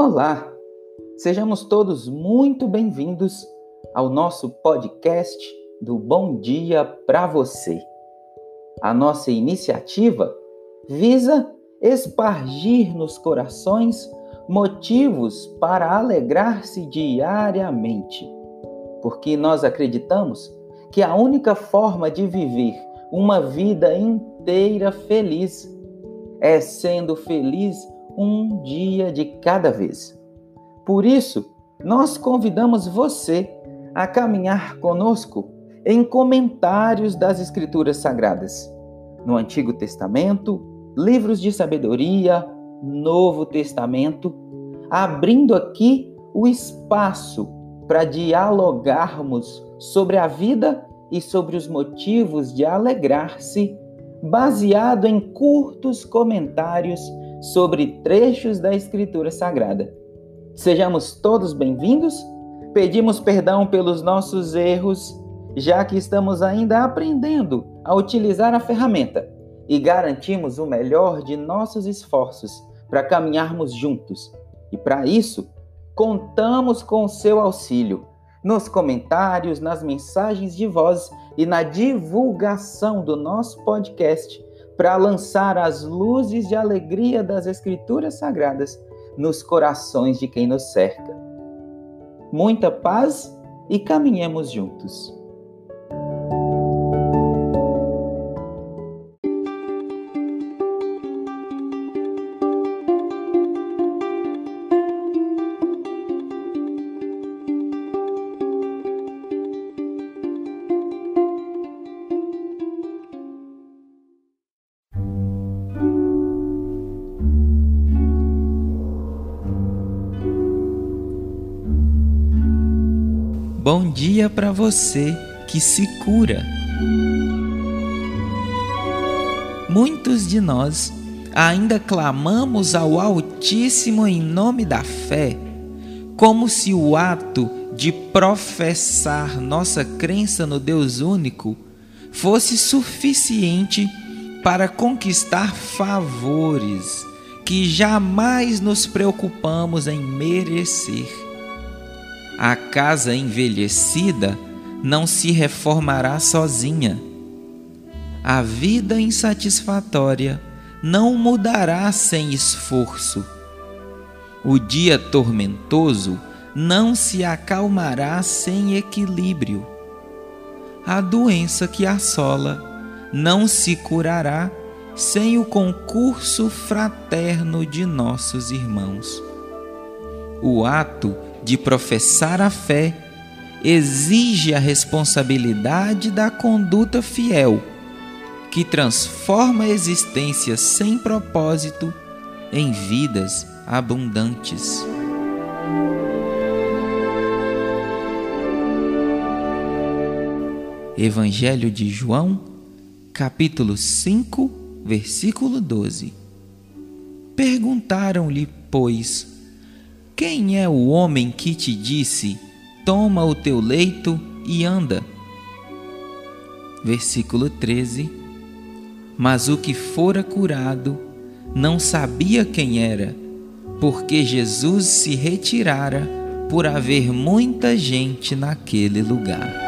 Olá, sejamos todos muito bem-vindos ao nosso podcast do Bom Dia para Você. A nossa iniciativa visa espargir nos corações motivos para alegrar-se diariamente, porque nós acreditamos que a única forma de viver uma vida inteira feliz é sendo feliz um dia de cada vez. Por isso, nós convidamos você a caminhar conosco em comentários das Escrituras Sagradas, no Antigo Testamento, livros de sabedoria, Novo Testamento, abrindo aqui o espaço para dialogarmos sobre a vida e sobre os motivos de alegrar-se, baseado em curtos comentários sobre trechos da Escritura Sagrada. Sejamos todos bem-vindos, pedimos perdão pelos nossos erros, já que estamos ainda aprendendo a utilizar a ferramenta e garantimos o melhor de nossos esforços para caminharmos juntos. E para isso, contamos com o seu auxílio nos comentários, nas mensagens de voz e na divulgação do nosso podcast para lançar as luzes de alegria das Escrituras Sagradas nos corações de quem nos cerca. Muita paz e caminhemos juntos. Bom dia para você que se cura. Muitos de nós ainda clamamos ao Altíssimo em nome da fé, como se o ato de professar nossa crença no Deus único fosse suficiente para conquistar favores que jamais nos preocupamos em merecer. A casa envelhecida não se reformará sozinha. A vida insatisfatória não mudará sem esforço. O dia tormentoso não se acalmará sem equilíbrio. A doença que assola não se curará sem o concurso fraterno de nossos irmãos. O ato de professar a fé exige a responsabilidade da conduta fiel, que transforma a existência sem propósito em vidas abundantes. Evangelho de João, capítulo 5, versículo 12. Perguntaram-lhe, pois, quem é o homem que te disse: Toma o teu leito e anda? Versículo 13. Mas o que fora curado não sabia quem era, porque Jesus se retirara por haver muita gente naquele lugar.